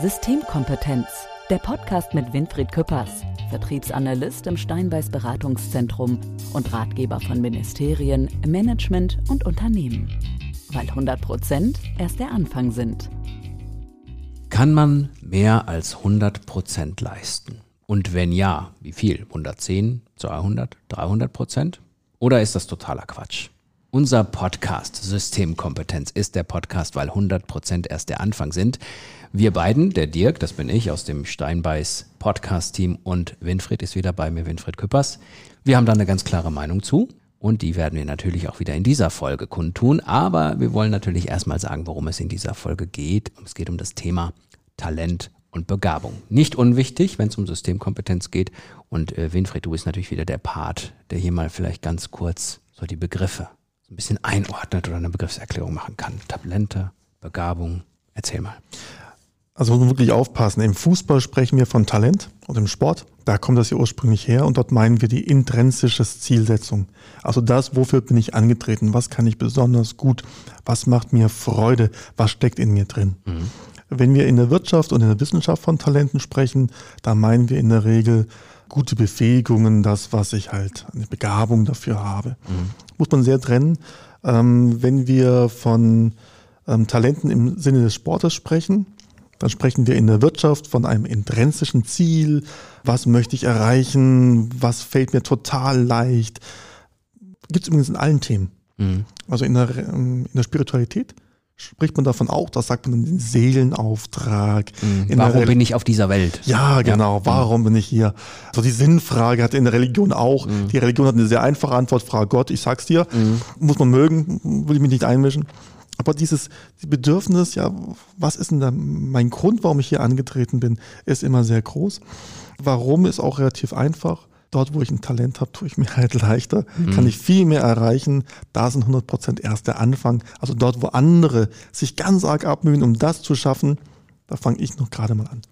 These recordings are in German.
Systemkompetenz, der Podcast mit Winfried Küppers, Vertriebsanalyst im Steinbeiß Beratungszentrum und Ratgeber von Ministerien, Management und Unternehmen. Weil 100 Prozent erst der Anfang sind. Kann man mehr als 100 Prozent leisten? Und wenn ja, wie viel? 110, 200, 300 Prozent? Oder ist das totaler Quatsch? Unser Podcast Systemkompetenz ist der Podcast, weil 100 Prozent erst der Anfang sind. Wir beiden, der Dirk, das bin ich aus dem Steinbeiß Podcast-Team und Winfried ist wieder bei mir, Winfried Küppers. Wir haben da eine ganz klare Meinung zu und die werden wir natürlich auch wieder in dieser Folge kundtun. Aber wir wollen natürlich erstmal sagen, worum es in dieser Folge geht. Es geht um das Thema Talent und Begabung. Nicht unwichtig, wenn es um Systemkompetenz geht. Und äh, Winfried, du bist natürlich wieder der Part, der hier mal vielleicht ganz kurz so die Begriffe ein bisschen einordnet oder eine Begriffserklärung machen kann. Talente, Begabung, erzähl mal. Also muss man wirklich aufpassen. Im Fußball sprechen wir von Talent und im Sport, da kommt das ja ursprünglich her und dort meinen wir die intrinsische Zielsetzung. Also das, wofür bin ich angetreten, was kann ich besonders gut, was macht mir Freude, was steckt in mir drin. Mhm. Wenn wir in der Wirtschaft und in der Wissenschaft von Talenten sprechen, da meinen wir in der Regel gute Befähigungen, das, was ich halt, eine Begabung dafür habe. Mhm. Muss man sehr trennen. Ähm, wenn wir von ähm, Talenten im Sinne des Sportes sprechen, dann sprechen wir in der Wirtschaft von einem intrinsischen Ziel. Was möchte ich erreichen? Was fällt mir total leicht? Gibt es übrigens in allen Themen. Mhm. Also in der, ähm, in der Spiritualität spricht man davon auch, das sagt man den Seelenauftrag. Mhm. Warum bin ich auf dieser Welt? Ja, genau. Ja. Warum bin ich hier? So die Sinnfrage hat in der Religion auch. Mhm. Die Religion hat eine sehr einfache Antwort. Frage Gott, ich sag's dir. Mhm. Muss man mögen, will ich mich nicht einmischen. Aber dieses Bedürfnis, ja, was ist denn da mein Grund, warum ich hier angetreten bin, ist immer sehr groß. Warum ist auch relativ einfach dort, wo ich ein Talent habe, tue ich mir halt leichter, mhm. kann ich viel mehr erreichen. Da sind 100 Prozent erst der Anfang. Also dort, wo andere sich ganz arg abmühen, um das zu schaffen, da fange ich noch gerade mal an.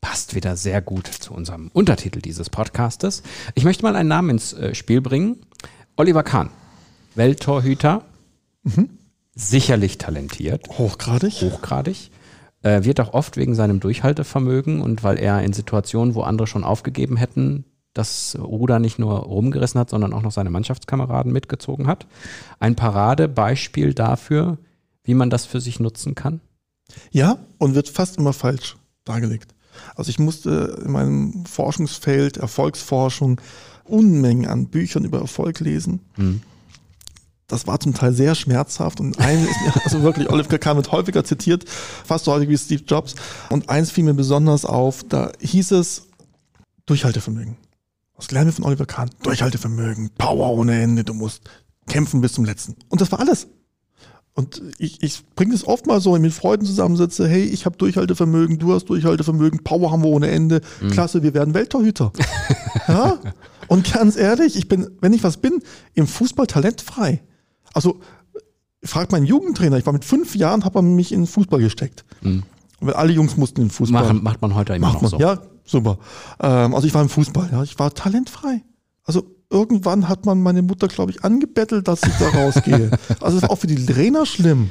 Passt wieder sehr gut zu unserem Untertitel dieses Podcastes. Ich möchte mal einen Namen ins äh, Spiel bringen. Oliver Kahn, Welttorhüter, mhm. sicherlich talentiert. Hochgradig. Hochgradig äh, wird auch oft wegen seinem Durchhaltevermögen und weil er in Situationen, wo andere schon aufgegeben hätten, das Ruder nicht nur rumgerissen hat, sondern auch noch seine Mannschaftskameraden mitgezogen hat. Ein Paradebeispiel dafür, wie man das für sich nutzen kann? Ja, und wird fast immer falsch dargelegt. Also ich musste in meinem Forschungsfeld, Erfolgsforschung, Unmengen an Büchern über Erfolg lesen. Hm. Das war zum Teil sehr schmerzhaft und eines ist mir, also wirklich, Oliver Kahn wird häufiger zitiert, fast so häufig wie Steve Jobs. Und eins fiel mir besonders auf, da hieß es Durchhaltevermögen. Was lernen wir von Oliver Kahn? Durchhaltevermögen, Power ohne Ende, du musst kämpfen bis zum letzten. Und das war alles. Und ich, ich bringe es oft mal so, wenn ich mit Freunden zusammensitze, hey, ich habe Durchhaltevermögen, du hast Durchhaltevermögen, Power haben wir ohne Ende, mhm. klasse, wir werden Welttorhüter. ja? Und ganz ehrlich, ich bin, wenn ich was bin, im Fußball talentfrei. Also, fragt meinen Jugendtrainer, ich war mit fünf Jahren, habe er mich in den Fußball gesteckt. Mhm. Weil alle Jungs mussten in den Fußball. Machen, macht man heute immer macht noch man, so. Ja, super. Ähm, also ich war im Fußball, ja, ich war talentfrei. Also irgendwann hat man meine Mutter, glaube ich, angebettelt, dass ich da rausgehe. also das war auch für die Trainer schlimm.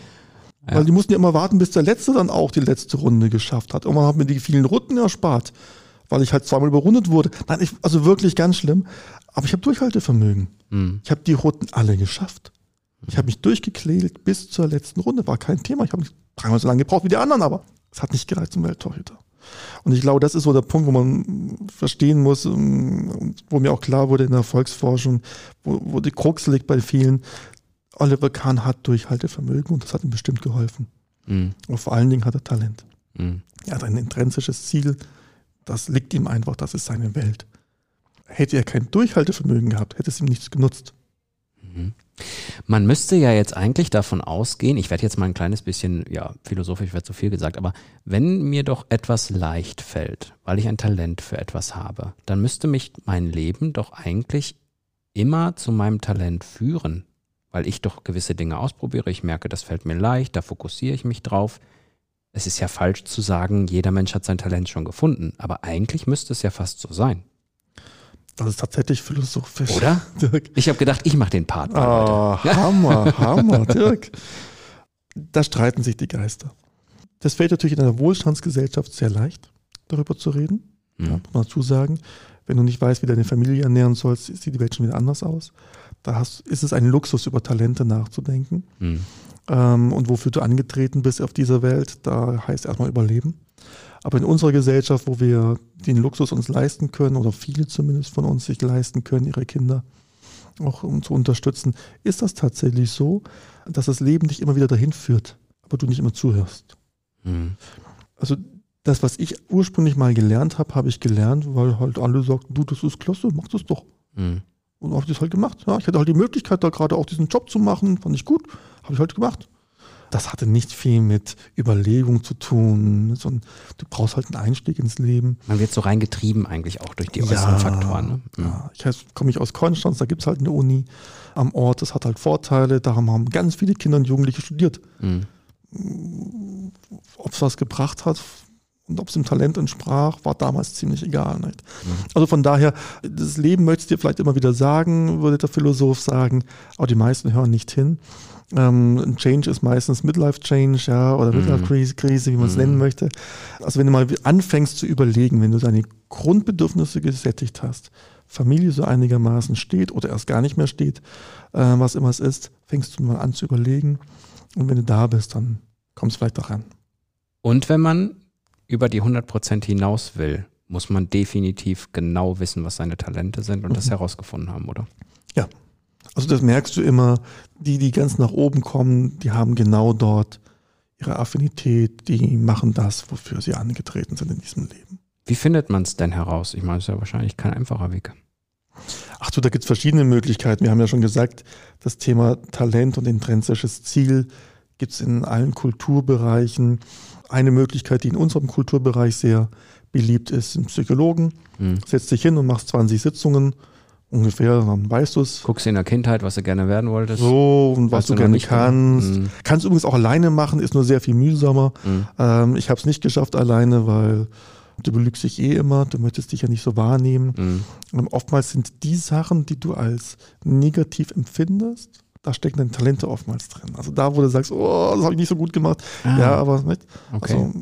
Ja. Weil die mussten ja immer warten, bis der Letzte dann auch die letzte Runde geschafft hat. Und man hat mir die vielen Runden erspart, weil ich halt zweimal überrundet wurde. Nein, ich, also wirklich ganz schlimm. Aber ich habe Durchhaltevermögen. Mhm. Ich habe die Runden alle geschafft. Ich habe mich durchgeklält bis zur letzten Runde. War kein Thema. Ich habe nicht dreimal so lange gebraucht wie die anderen, aber es hat nicht gereicht zum Welttorhüter. Und ich glaube, das ist so der Punkt, wo man verstehen muss, ähm, wo mir auch klar wurde in der Erfolgsforschung, wo, wo die Krux liegt bei vielen. Oliver Kahn hat Durchhaltevermögen und das hat ihm bestimmt geholfen. Mhm. Und vor allen Dingen hat er Talent. Mhm. Er hat ein intrinsisches Ziel, das liegt ihm einfach, das ist seine Welt. Hätte er kein Durchhaltevermögen gehabt, hätte es ihm nichts genutzt. Mhm. Man müsste ja jetzt eigentlich davon ausgehen, ich werde jetzt mal ein kleines bisschen, ja, philosophisch wird zu viel gesagt, aber wenn mir doch etwas leicht fällt, weil ich ein Talent für etwas habe, dann müsste mich mein Leben doch eigentlich immer zu meinem Talent führen, weil ich doch gewisse Dinge ausprobiere, ich merke, das fällt mir leicht, da fokussiere ich mich drauf. Es ist ja falsch zu sagen, jeder Mensch hat sein Talent schon gefunden, aber eigentlich müsste es ja fast so sein. Das ist tatsächlich philosophisch. Oder? Dirk. Ich habe gedacht, ich mache den Part. Oh, Hammer, Hammer, Dirk. Da streiten sich die Geister. Das fällt natürlich in einer Wohlstandsgesellschaft sehr leicht, darüber zu reden. Mhm. Ja, muss man dazu sagen. Wenn du nicht weißt, wie deine Familie ernähren sollst, sieht die Welt schon wieder anders aus. Da hast, ist es ein Luxus, über Talente nachzudenken. Mhm. Ähm, und wofür du angetreten bist auf dieser Welt, da heißt erstmal Überleben. Aber in unserer Gesellschaft, wo wir den Luxus uns leisten können, oder viele zumindest von uns sich leisten können, ihre Kinder auch um zu unterstützen, ist das tatsächlich so, dass das Leben dich immer wieder dahin führt, aber du nicht immer zuhörst. Mhm. Also das, was ich ursprünglich mal gelernt habe, habe ich gelernt, weil halt alle sagten, du, das ist klasse, mach das doch. Mhm. Und habe ich das halt gemacht. Ja, ich hatte halt die Möglichkeit, da gerade auch diesen Job zu machen, fand ich gut, habe ich halt gemacht. Das hatte nicht viel mit Überlegung zu tun, sondern du brauchst halt einen Einstieg ins Leben. Man wird so reingetrieben eigentlich auch durch die äußeren ja, Faktoren. Ne? Mhm. Ja, ich komme ich aus Konstanz, da gibt es halt eine Uni am Ort, das hat halt Vorteile, da haben ganz viele Kinder und Jugendliche studiert. Mhm. Ob es was gebracht hat, und ob es dem Talent entsprach, war damals ziemlich egal. Nicht? Mhm. Also von daher, das Leben möchtest du dir vielleicht immer wieder sagen, würde der Philosoph sagen, aber die meisten hören nicht hin. Ähm, ein Change ist meistens Midlife-Change, ja, oder mhm. Midlife-Krise, wie man es mhm. nennen möchte. Also wenn du mal anfängst zu überlegen, wenn du deine Grundbedürfnisse gesättigt hast, Familie so einigermaßen steht oder erst gar nicht mehr steht, äh, was immer es ist, fängst du mal an zu überlegen. Und wenn du da bist, dann kommst du vielleicht auch ran. Und wenn man über die 100% hinaus will, muss man definitiv genau wissen, was seine Talente sind und mhm. das herausgefunden haben, oder? Ja. Also das merkst du immer, die, die ganz nach oben kommen, die haben genau dort ihre Affinität, die machen das, wofür sie angetreten sind in diesem Leben. Wie findet man es denn heraus? Ich meine, es ist ja wahrscheinlich kein einfacher Weg. Ach du, da gibt es verschiedene Möglichkeiten. Wir haben ja schon gesagt, das Thema Talent und intrinsisches Ziel gibt es in allen Kulturbereichen. Eine Möglichkeit, die in unserem Kulturbereich sehr beliebt ist, sind Psychologen. Mhm. Setzt dich hin und machst 20 Sitzungen ungefähr, dann weißt du es. Guckst in der Kindheit, was du gerne werden wolltest. So, und was du, du gerne kannst. Mhm. Kannst übrigens auch alleine machen, ist nur sehr viel mühsamer. Mhm. Ähm, ich habe es nicht geschafft alleine, weil du belügst dich eh immer, du möchtest dich ja nicht so wahrnehmen. Mhm. Und oftmals sind die Sachen, die du als negativ empfindest, da stecken dann Talente oftmals drin. Also da, wo du sagst, oh, das habe ich nicht so gut gemacht. Ah, ja, aber nicht. Okay. Also,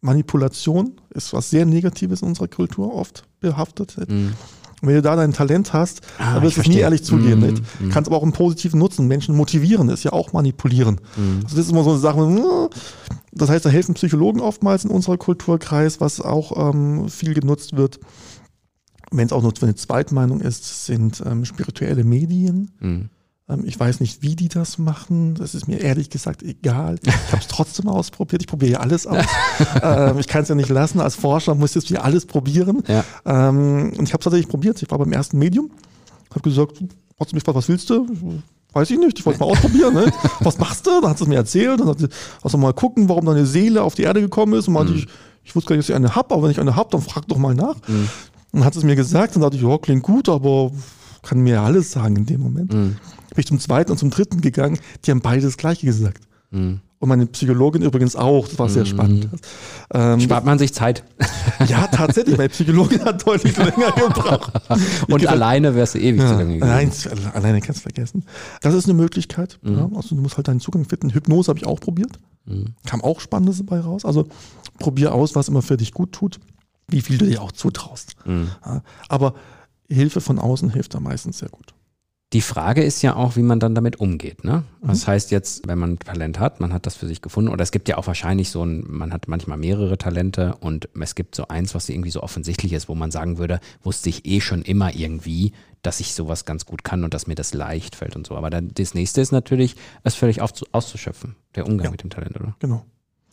Manipulation ist was sehr Negatives in unserer Kultur oft behaftet. Mhm. Und wenn du da dein Talent hast, ah, dann wirst du es nie ehrlich zugeben. Mm, nicht? Mm. Kannst aber auch einen positiven Nutzen. Menschen motivieren ist ja auch manipulieren. Mm. Also das ist immer so eine Sache. Das heißt, da helfen Psychologen oftmals in unserer Kulturkreis, was auch ähm, viel genutzt wird wenn es auch nur eine Zweitmeinung ist, sind ähm, spirituelle Medien. Ähm, ich weiß nicht, wie die das machen. Das ist mir ehrlich gesagt egal. Ich habe es trotzdem ausprobiert. Ich probiere ja alles aus. ähm, ich kann es ja nicht lassen. Als Forscher muss ich jetzt alles probieren. Ja. Ähm, und ich habe es tatsächlich probiert. Ich war beim ersten Medium, habe gesagt, mich gefragt, was willst du? Weiß ich nicht, ich wollte mal ausprobieren. Ne? Was machst du? Dann hat es mir erzählt. Dann hat sie, also mal gucken, warum deine Seele auf die Erde gekommen ist. Und meinte mhm. ich, ich wusste gar nicht, dass ich eine habe, aber wenn ich eine habe, dann frag doch mal nach. Mhm. Und hat es mir gesagt, dann dachte ich, ja, klingt gut, aber kann mir ja alles sagen in dem Moment. Mhm bin ich zum zweiten und zum dritten gegangen, die haben beide das Gleiche gesagt. Mhm. Und meine Psychologin übrigens auch, das war sehr mhm. spannend. Ähm, Spart man sich Zeit. Ja, tatsächlich, meine Psychologin hat deutlich länger gebraucht. Und gesagt, alleine wärst du ewig ja, zu lange gegangen. Nein, alleine kannst du vergessen. Das ist eine Möglichkeit. Mhm. Ja, also du musst halt deinen Zugang finden. Hypnose habe ich auch probiert. Mhm. Kam auch Spannendes dabei raus. Also probier aus, was immer für dich gut tut, wie viel du dir auch zutraust. Mhm. Ja, aber Hilfe von außen hilft da meistens sehr gut. Die Frage ist ja auch, wie man dann damit umgeht. Ne? Das mhm. heißt jetzt, wenn man Talent hat, man hat das für sich gefunden, oder es gibt ja auch wahrscheinlich so ein, man hat manchmal mehrere Talente und es gibt so eins, was irgendwie so offensichtlich ist, wo man sagen würde, wusste ich eh schon immer irgendwie, dass ich sowas ganz gut kann und dass mir das leicht fällt und so. Aber dann das nächste ist natürlich, es völlig auszuschöpfen, der Umgang ja, mit dem Talent, oder? Genau.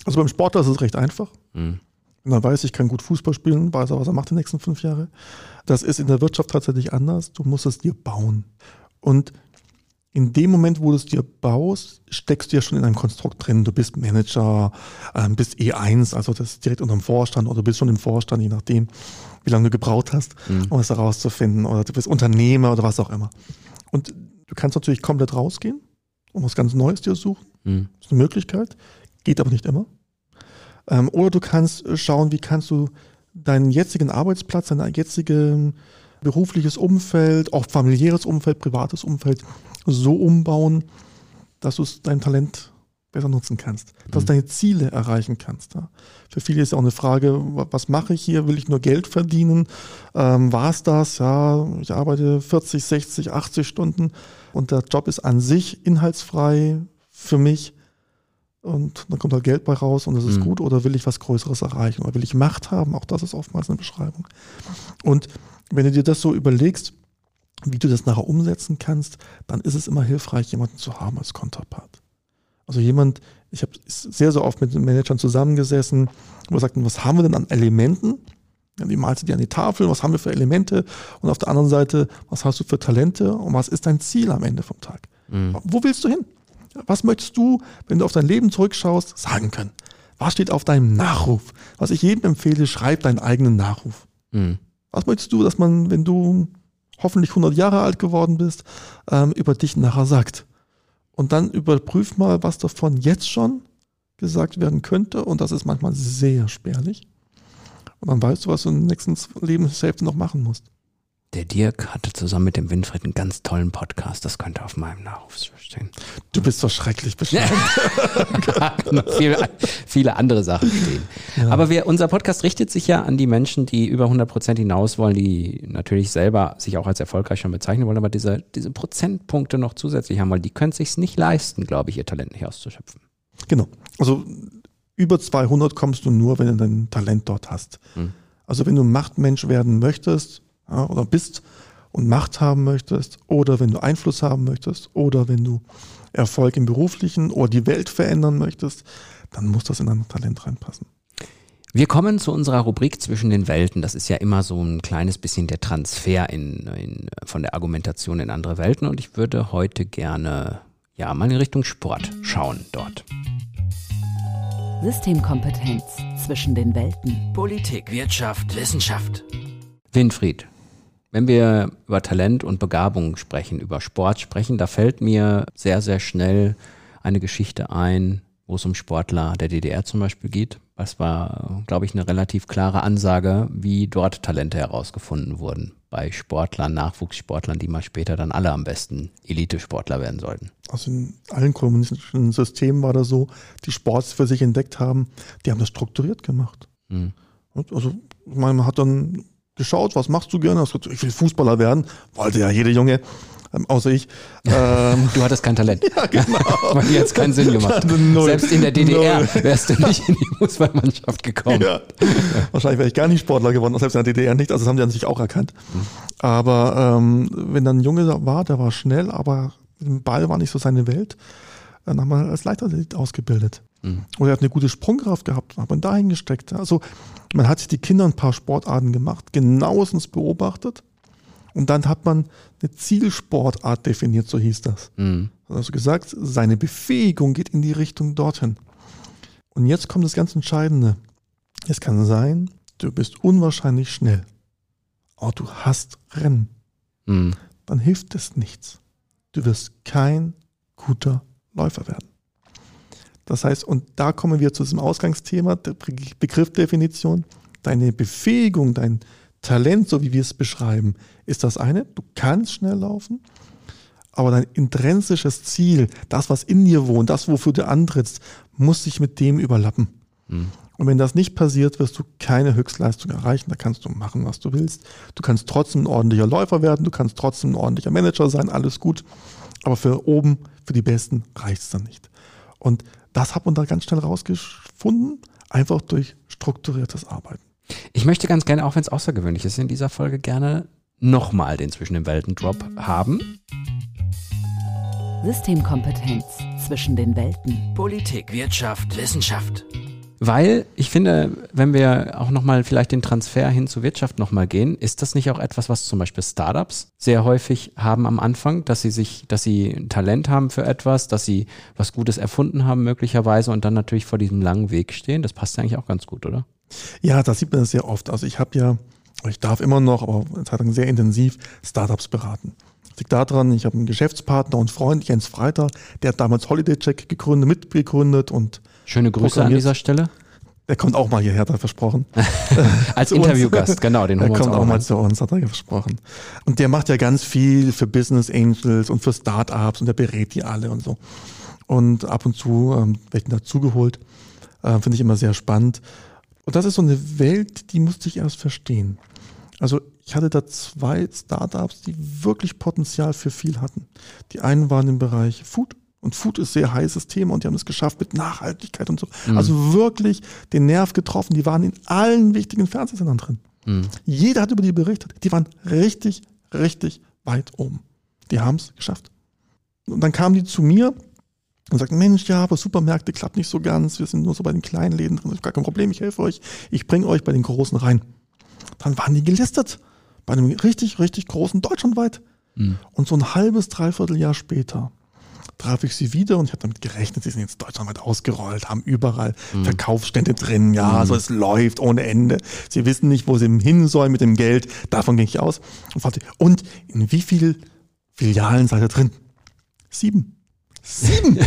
Also beim Sportler ist es recht einfach. Mhm. Und dann weiß ich, kann gut Fußball spielen, weiß er, was er macht die nächsten fünf Jahre. Das ist in der Wirtschaft tatsächlich anders. Du musst es dir bauen. Und in dem Moment, wo du es dir baust, steckst du ja schon in einem Konstrukt drin. Du bist Manager, ähm, bist E1, also das ist direkt unter dem Vorstand oder du bist schon im Vorstand, je nachdem, wie lange du gebraucht hast, mhm. um es herauszufinden. Oder du bist Unternehmer oder was auch immer. Und du kannst natürlich komplett rausgehen und was ganz Neues dir suchen. Mhm. Das ist eine Möglichkeit, geht aber nicht immer. Ähm, oder du kannst schauen, wie kannst du deinen jetzigen Arbeitsplatz, deine jetzige berufliches Umfeld, auch familiäres Umfeld, privates Umfeld so umbauen, dass du es deinem Talent besser nutzen kannst, dass mhm. du deine Ziele erreichen kannst. Ja. Für viele ist ja auch eine Frage, was mache ich hier? Will ich nur Geld verdienen? Ähm, War es das? Ja, ich arbeite 40, 60, 80 Stunden und der Job ist an sich inhaltsfrei für mich und dann kommt halt Geld bei raus und das ist mhm. gut oder will ich was Größeres erreichen oder will ich Macht haben? Auch das ist oftmals eine Beschreibung. Und wenn du dir das so überlegst, wie du das nachher umsetzen kannst, dann ist es immer hilfreich, jemanden zu haben als Konterpart. Also jemand, ich habe sehr, sehr oft mit den Managern zusammengesessen, wo wir sagten, was haben wir denn an Elementen? Malst du die an die Tafel? Was haben wir für Elemente? Und auf der anderen Seite, was hast du für Talente? Und was ist dein Ziel am Ende vom Tag? Mhm. Wo willst du hin? Was möchtest du, wenn du auf dein Leben zurückschaust, sagen können? Was steht auf deinem Nachruf? Was ich jedem empfehle, schreib deinen eigenen Nachruf. Mhm. Was möchtest du, dass man, wenn du hoffentlich 100 Jahre alt geworden bist, ähm, über dich nachher sagt? Und dann überprüf mal, was davon jetzt schon gesagt werden könnte. Und das ist manchmal sehr spärlich. Und dann weißt du, was du der nächsten Lebenshälfte noch machen musst. Der Dirk hatte zusammen mit dem Winfried einen ganz tollen Podcast. Das könnte auf meinem Nachruf stehen. Du bist so schrecklich bescheuert. viele, viele andere Sachen stehen. Ja. Aber wir, unser Podcast richtet sich ja an die Menschen, die über 100 Prozent hinaus wollen, die natürlich selber sich auch als erfolgreich schon bezeichnen wollen, aber diese, diese Prozentpunkte noch zusätzlich haben, weil die können sich nicht leisten, glaube ich, ihr Talent nicht auszuschöpfen. Genau. Also über 200 kommst du nur, wenn du dein Talent dort hast. Hm. Also wenn du Machtmensch werden möchtest, ja, oder bist und Macht haben möchtest oder wenn du Einfluss haben möchtest oder wenn du Erfolg im beruflichen oder die Welt verändern möchtest, dann muss das in dein Talent reinpassen. Wir kommen zu unserer Rubrik zwischen den Welten. Das ist ja immer so ein kleines bisschen der Transfer in, in, von der Argumentation in andere Welten. Und ich würde heute gerne ja mal in Richtung Sport schauen dort. Systemkompetenz zwischen den Welten. Politik, Wirtschaft, Wissenschaft. Winfried, wenn wir über Talent und Begabung sprechen, über Sport sprechen, da fällt mir sehr, sehr schnell eine Geschichte ein, wo es um Sportler der DDR zum Beispiel geht. Das war, glaube ich, eine relativ klare Ansage, wie dort Talente herausgefunden wurden. Bei Sportlern, Nachwuchssportlern, die mal später dann alle am besten Elitesportler werden sollten. Also in allen kommunistischen Systemen war das so, die Sports für sich entdeckt haben, die haben das strukturiert gemacht. Mhm. Also, ich meine, man hat dann geschaut, was machst du gerne? Ich will Fußballer werden, wollte ja jede Junge, ähm, außer ich. Ähm, du hattest kein Talent. Ja, genau. Weil die jetzt keinen Sinn gemacht. Selbst in der DDR wärst du nicht in die Fußballmannschaft gekommen. Ja. Wahrscheinlich wäre ich gar nicht Sportler geworden, selbst in der DDR nicht. Also das haben die an sich auch erkannt. Aber ähm, wenn dann ein Junge war, der war schnell, aber im Ball war nicht so seine Welt, dann haben wir als Leichtathlet ausgebildet. Mhm. Oder er hat eine gute Sprungkraft gehabt, hat man dahin gesteckt. Also man hat sich die Kinder ein paar Sportarten gemacht, genauestens beobachtet und dann hat man eine Zielsportart definiert, so hieß das. Mhm. Also gesagt, seine Befähigung geht in die Richtung dorthin. Und jetzt kommt das ganz Entscheidende. Es kann sein, du bist unwahrscheinlich schnell, aber du hast Rennen. Mhm. Dann hilft es nichts. Du wirst kein guter Läufer werden. Das heißt, und da kommen wir zu diesem Ausgangsthema, der Begriffdefinition. Deine Befähigung, dein Talent, so wie wir es beschreiben, ist das eine. Du kannst schnell laufen, aber dein intrinsisches Ziel, das, was in dir wohnt, das, wofür du antrittst, muss sich mit dem überlappen. Mhm. Und wenn das nicht passiert, wirst du keine Höchstleistung erreichen. Da kannst du machen, was du willst. Du kannst trotzdem ein ordentlicher Läufer werden, du kannst trotzdem ein ordentlicher Manager sein, alles gut. Aber für oben, für die Besten reicht es dann nicht. Und das hat man da ganz schnell rausgefunden, einfach durch strukturiertes Arbeiten. Ich möchte ganz gerne, auch wenn es außergewöhnlich ist, in dieser Folge gerne nochmal den Zwischen den Welten Drop haben. Systemkompetenz zwischen den Welten. Politik, Wirtschaft, Wissenschaft. Weil ich finde, wenn wir auch nochmal vielleicht den Transfer hin zur Wirtschaft nochmal gehen, ist das nicht auch etwas, was zum Beispiel Startups sehr häufig haben am Anfang, dass sie sich, dass sie ein Talent haben für etwas, dass sie was Gutes erfunden haben möglicherweise und dann natürlich vor diesem langen Weg stehen. Das passt ja eigentlich auch ganz gut, oder? Ja, das sieht man sehr oft. Also ich habe ja, ich darf immer noch, aber eine sehr intensiv Startups beraten. Liegt daran, ich habe einen Geschäftspartner und Freund, Jens Freiter, der hat damals Holiday Check gegründet, mitgegründet und Schöne Grüße an dieser Stelle. Der kommt auch mal hierher, hat er versprochen. Als Interviewgast, genau, den holen Der kommt auch, auch mal zu uns, hat er versprochen. Und der macht ja ganz viel für Business Angels und für Startups und der berät die alle und so. Und ab und zu ähm, werde ich dazugeholt. Äh, Finde ich immer sehr spannend. Und das ist so eine Welt, die musste ich erst verstehen. Also ich hatte da zwei Startups, die wirklich Potenzial für viel hatten. Die einen waren im Bereich Food. Und Food ist sehr heißes Thema und die haben es geschafft mit Nachhaltigkeit und so. Mhm. Also wirklich den Nerv getroffen. Die waren in allen wichtigen Fernsehsendern drin. Mhm. Jeder hat über die berichtet. Die waren richtig, richtig weit oben. Die haben es geschafft. Und dann kamen die zu mir und sagten, Mensch, ja, aber Supermärkte klappt nicht so ganz. Wir sind nur so bei den kleinen Läden drin. Das ist gar kein Problem, ich helfe euch. Ich bringe euch bei den großen rein. Dann waren die gelistet. Bei einem richtig, richtig großen deutschlandweit. Mhm. Und so ein halbes, dreiviertel Jahr später traf ich sie wieder und ich habe damit gerechnet, sie sind jetzt deutschlandweit ausgerollt, haben überall mhm. Verkaufsstände drin, ja, mhm. also es läuft ohne Ende. Sie wissen nicht, wo sie hin sollen mit dem Geld, davon ging ich aus. Und, fragte, und in wie viel Filialen seid ihr drin? Sieben. Sieben!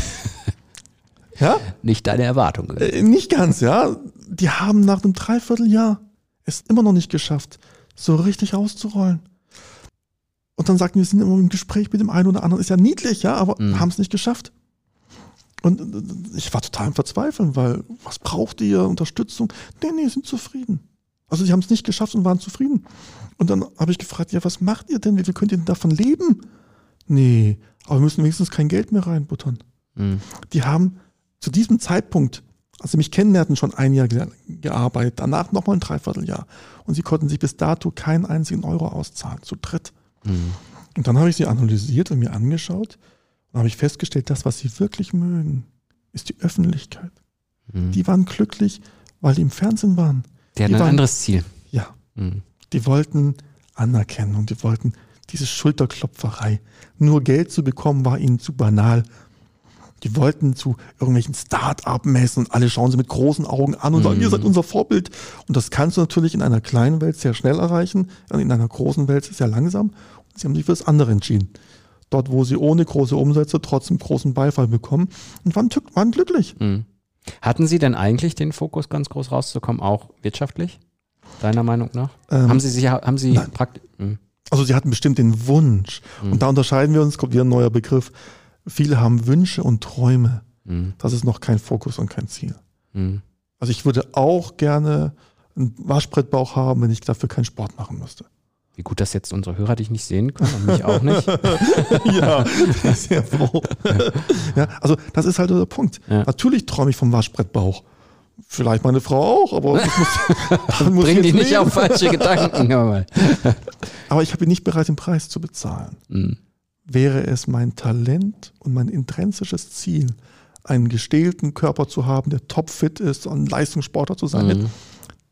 ja? Nicht deine Erwartung. Äh, nicht ganz, ja. Die haben nach einem Dreivierteljahr es immer noch nicht geschafft, so richtig auszurollen. Und dann sagten wir, wir sind immer im Gespräch mit dem einen oder anderen. Ist ja niedlich, ja, aber mhm. haben es nicht geschafft. Und äh, ich war total im Verzweifeln, weil was braucht ihr? Unterstützung? Nee, nee, sind zufrieden. Also sie haben es nicht geschafft und waren zufrieden. Und dann habe ich gefragt, ja, was macht ihr denn? Wie viel könnt ihr denn davon leben? Nee, aber wir müssen wenigstens kein Geld mehr reinbuttern. Mhm. Die haben zu diesem Zeitpunkt, als sie mich kennenlernten, schon ein Jahr gearbeitet, danach nochmal ein Dreivierteljahr. Und sie konnten sich bis dato keinen einzigen Euro auszahlen, zu dritt. Mhm. Und dann habe ich sie analysiert und mir angeschaut und habe ich festgestellt, das, was sie wirklich mögen, ist die Öffentlichkeit. Mhm. Die waren glücklich, weil die im Fernsehen waren. Die hatten die ein waren, anderes Ziel. Ja. Mhm. Die wollten Anerkennung, die wollten diese Schulterklopferei. Nur Geld zu bekommen war ihnen zu banal. Die wollten zu irgendwelchen Start-up-Messen und alle schauen sie mit großen Augen an und sagen, ihr seid mhm. unser Vorbild. Und das kannst du natürlich in einer kleinen Welt sehr schnell erreichen, in einer großen Welt sehr langsam. Und sie haben sich für das andere entschieden. Dort, wo sie ohne große Umsätze trotzdem großen Beifall bekommen und waren, waren glücklich. Mhm. Hatten Sie denn eigentlich den Fokus, ganz groß rauszukommen, auch wirtschaftlich? Deiner Meinung nach? Ähm, haben Sie sich, haben Sie praktisch. Hm. Also sie hatten bestimmt den Wunsch. Mhm. Und da unterscheiden wir uns, kommt wieder ein neuer Begriff. Viele haben Wünsche und Träume. Mhm. Das ist noch kein Fokus und kein Ziel. Mhm. Also ich würde auch gerne einen Waschbrettbauch haben, wenn ich dafür keinen Sport machen müsste. Wie gut, dass jetzt unsere Hörer dich nicht sehen können und mich auch nicht. ja, sehr froh. ja, also das ist halt der Punkt. Ja. Natürlich träume ich vom Waschbrettbauch. Vielleicht meine Frau auch, aber ich muss, muss Bring dich nicht auf falsche Gedanken. aber ich bin nicht bereit, den Preis zu bezahlen. Mhm. Wäre es mein Talent und mein intrinsisches Ziel, einen gestählten Körper zu haben, der topfit ist und Leistungssportler zu sein, mhm.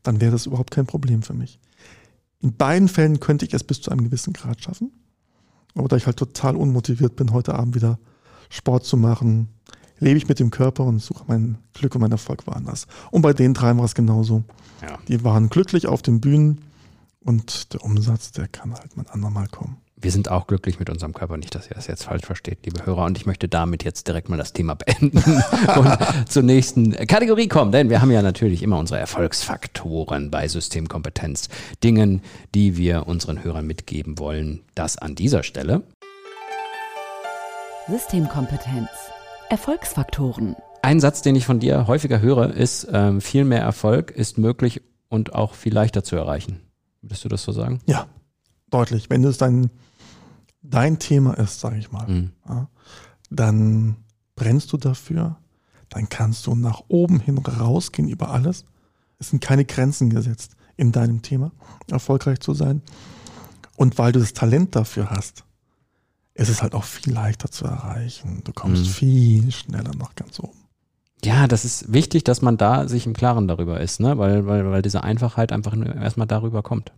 dann wäre das überhaupt kein Problem für mich. In beiden Fällen könnte ich es bis zu einem gewissen Grad schaffen. Aber da ich halt total unmotiviert bin, heute Abend wieder Sport zu machen, lebe ich mit dem Körper und suche mein Glück und mein Erfolg woanders. Und bei den dreien war es genauso. Ja. Die waren glücklich auf den Bühnen und der Umsatz, der kann halt mal andermal kommen. Wir sind auch glücklich mit unserem Körper, nicht, dass ihr das jetzt falsch versteht, liebe Hörer. Und ich möchte damit jetzt direkt mal das Thema beenden und zur nächsten Kategorie kommen, denn wir haben ja natürlich immer unsere Erfolgsfaktoren bei Systemkompetenz. Dingen, die wir unseren Hörern mitgeben wollen. Das an dieser Stelle. Systemkompetenz. Erfolgsfaktoren. Ein Satz, den ich von dir häufiger höre, ist, ähm, viel mehr Erfolg ist möglich und auch viel leichter zu erreichen. Würdest du das so sagen? Ja, deutlich. Wenn es dein, dein Thema ist, sage ich mal, mhm. ja, dann brennst du dafür, dann kannst du nach oben hin rausgehen über alles. Es sind keine Grenzen gesetzt in deinem Thema, erfolgreich zu sein. Und weil du das Talent dafür hast, ist es halt auch viel leichter zu erreichen. Du kommst mhm. viel schneller nach ganz oben. Ja, das ist wichtig, dass man da sich im Klaren darüber ist, ne? weil, weil, weil diese Einfachheit einfach nur erstmal darüber kommt.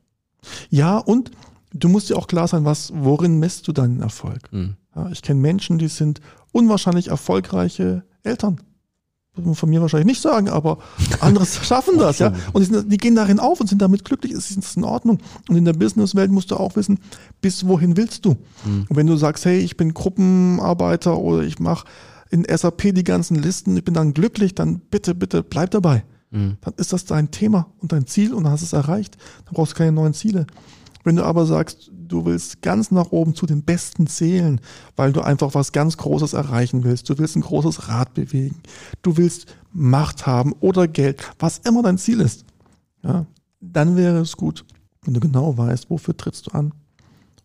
Ja, und du musst dir auch klar sein, was, worin messt du deinen Erfolg? Mhm. Ja, ich kenne Menschen, die sind unwahrscheinlich erfolgreiche Eltern muss man von mir wahrscheinlich nicht sagen, aber andere schaffen das, ja. Und die, sind, die, gehen darin auf und sind damit glücklich, es ist in Ordnung. Und in der Businesswelt musst du auch wissen, bis wohin willst du? Mhm. Und wenn du sagst, hey, ich bin Gruppenarbeiter oder ich mache in SAP die ganzen Listen, ich bin dann glücklich, dann bitte, bitte bleib dabei. Mhm. Dann ist das dein Thema und dein Ziel und dann hast du es erreicht. Dann brauchst du keine neuen Ziele. Wenn du aber sagst, Du willst ganz nach oben zu den Besten zählen, weil du einfach was ganz Großes erreichen willst. Du willst ein großes Rad bewegen. Du willst Macht haben oder Geld, was immer dein Ziel ist. Ja, dann wäre es gut, wenn du genau weißt, wofür trittst du an.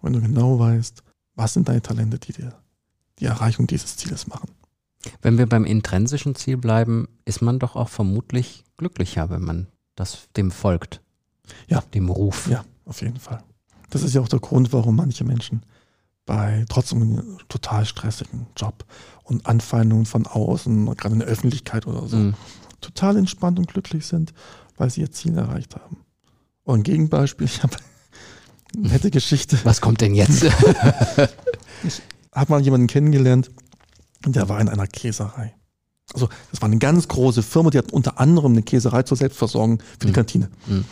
Wenn du genau weißt, was sind deine Talente, die dir die Erreichung dieses Zieles machen. Wenn wir beim intrinsischen Ziel bleiben, ist man doch auch vermutlich glücklicher, wenn man das dem folgt. Ja. Dem Ruf. Ja, auf jeden Fall. Das ist ja auch der Grund, warum manche Menschen bei trotzdem einem total stressigen Job und Anfeindungen von außen, gerade in der Öffentlichkeit oder so, Mhm. total entspannt und glücklich sind, weil sie ihr Ziel erreicht haben. Und ein Gegenbeispiel, ich habe eine nette Geschichte. Was kommt denn jetzt? habe mal jemanden kennengelernt, der war in einer Käserei. Also das war eine ganz große Firma, die hat unter anderem eine Käserei zur Selbstversorgung für die Mhm. Kantine. Mhm.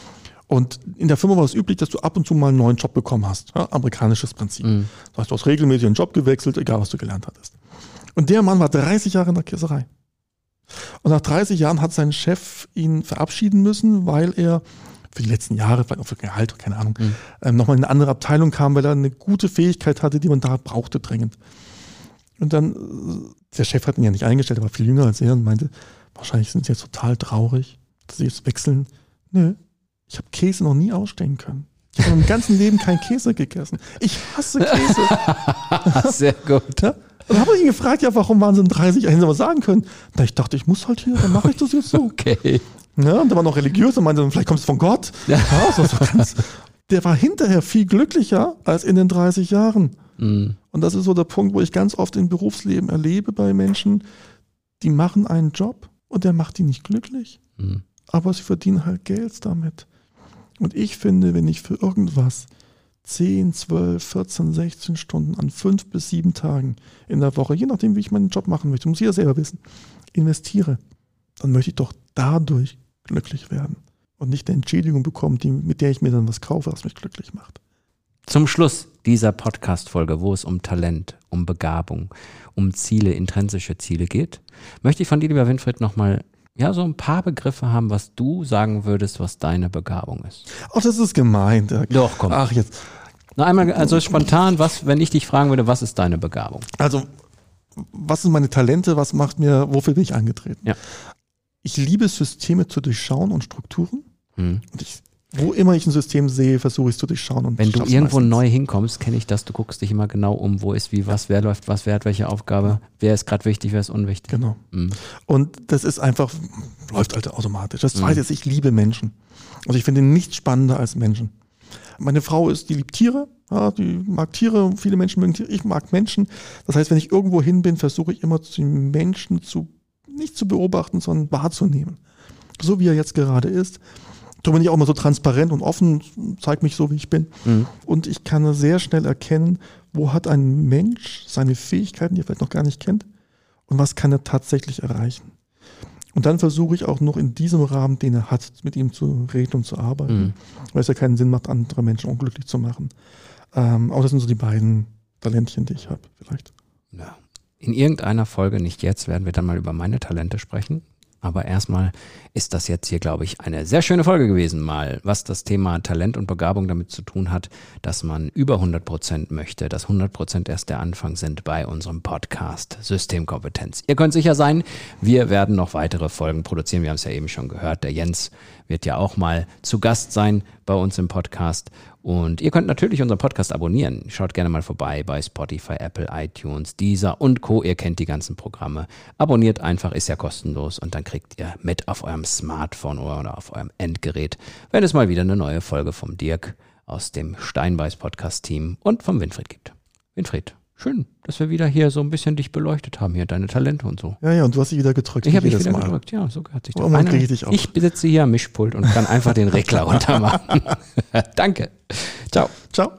Und in der Firma war es üblich, dass du ab und zu mal einen neuen Job bekommen hast. Ja, amerikanisches Prinzip. Mhm. Das heißt, du hast regelmäßig einen Job gewechselt, egal was du gelernt hattest. Und der Mann war 30 Jahre in der Käserei. Und nach 30 Jahren hat sein Chef ihn verabschieden müssen, weil er für die letzten Jahre, vielleicht auch für Gehalt, keine Ahnung, Mhm. ähm, nochmal in eine andere Abteilung kam, weil er eine gute Fähigkeit hatte, die man da brauchte dringend. Und dann, äh, der Chef hat ihn ja nicht eingestellt, er war viel jünger als er und meinte, wahrscheinlich sind sie jetzt total traurig, dass sie jetzt wechseln. Nö, ich habe Käse noch nie ausstehen können. Ich habe im ganzen Leben keinen Käse gegessen. Ich hasse Käse. Sehr gut. Ja? Und dann habe ich ihn gefragt, ja, warum waren sie in 30 Jahren, hätten sie mal sagen können. Na, ich dachte, ich muss halt hier, dann mache ich das jetzt so. Okay. Ja, und der war noch religiös und meinte, vielleicht kommt es von Gott. Ja. so, so ganz, der war hinterher viel glücklicher als in den 30 Jahren. Mhm. Und das ist so der Punkt, wo ich ganz oft im Berufsleben erlebe bei Menschen, die machen einen Job und der macht die nicht glücklich, Mhm. aber sie verdienen halt Geld damit. Und ich finde, wenn ich für irgendwas 10, 12, 14, 16 Stunden an fünf bis sieben Tagen in der Woche, je nachdem, wie ich meinen Job machen möchte, muss jeder selber wissen, investiere, dann möchte ich doch dadurch glücklich werden und nicht eine Entschädigung bekommen, die, mit der ich mir dann was kaufe, was mich glücklich macht. Zum Schluss dieser Podcast-Folge, wo es um Talent, um Begabung, um Ziele, intrinsische Ziele geht, möchte ich von dir, lieber Winfried, nochmal ja, so ein paar Begriffe haben, was du sagen würdest, was deine Begabung ist. Ach, das ist gemein. Dirk. Doch, komm. Ach, jetzt. Noch einmal, also spontan, was, wenn ich dich fragen würde, was ist deine Begabung? Also, was sind meine Talente? Was macht mir, wofür bin ich angetreten? Ja. Ich liebe Systeme zu durchschauen und Strukturen. Hm. Und ich, wo immer ich ein System sehe, versuche ich es zu durchschauen. Und Wenn du irgendwo meistens. neu hinkommst, kenne ich das, du guckst dich immer genau um, wo ist wie was, wer läuft was, wer hat welche Aufgabe, wer ist gerade wichtig, wer ist unwichtig. Genau. Mhm. Und das ist einfach, läuft halt automatisch. Das zweite Mhm. ist, ich liebe Menschen. Also ich finde nichts spannender als Menschen. Meine Frau ist, die liebt Tiere, ja, die mag Tiere, viele Menschen mögen Tiere, ich mag Menschen. Das heißt, wenn ich irgendwo hin bin, versuche ich immer die Menschen zu, nicht zu beobachten, sondern wahrzunehmen. So wie er jetzt gerade ist. Darum bin ich auch immer so transparent und offen, zeige mich so, wie ich bin. Mhm. Und ich kann sehr schnell erkennen, wo hat ein Mensch seine Fähigkeiten, die er vielleicht noch gar nicht kennt, und was kann er tatsächlich erreichen. Und dann versuche ich auch noch in diesem Rahmen, den er hat, mit ihm zu reden und zu arbeiten, Mhm. weil es ja keinen Sinn macht, andere Menschen unglücklich zu machen. Ähm, aber das sind so die beiden Talentchen, die ich habe, vielleicht. Ja. In irgendeiner Folge, nicht jetzt, werden wir dann mal über meine Talente sprechen. Aber erstmal ist das jetzt hier, glaube ich, eine sehr schöne Folge gewesen, mal, was das Thema Talent und Begabung damit zu tun hat, dass man über 100 Prozent möchte, dass 100 Prozent erst der Anfang sind bei unserem Podcast Systemkompetenz. Ihr könnt sicher sein, wir werden noch weitere Folgen produzieren. Wir haben es ja eben schon gehört. Der Jens wird ja auch mal zu Gast sein bei uns im Podcast. Und ihr könnt natürlich unseren Podcast abonnieren. Schaut gerne mal vorbei bei Spotify, Apple, iTunes, Deezer und Co. Ihr kennt die ganzen Programme. Abonniert einfach, ist ja kostenlos und dann kriegt ihr mit auf eurem Smartphone oder auf eurem Endgerät, wenn es mal wieder eine neue Folge vom Dirk aus dem Steinbeiß Podcast Team und vom Winfried gibt. Winfried, schön, dass wir wieder hier so ein bisschen dich beleuchtet haben, hier deine Talente und so. Ja, ja, und du hast dich wieder gedrückt. Ich habe mich jedes wieder Mal. gedrückt, ja, so gehört sich das. Man Einer- ich dich auch. ich sitze hier am Mischpult und kann einfach den Regler runtermachen. Danke. Ciao. Ciao.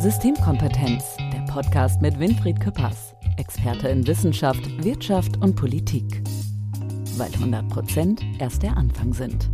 Systemkompetenz, der Podcast mit Winfried Küppers, Experte in Wissenschaft, Wirtschaft und Politik. Weil 100 Prozent erst der Anfang sind.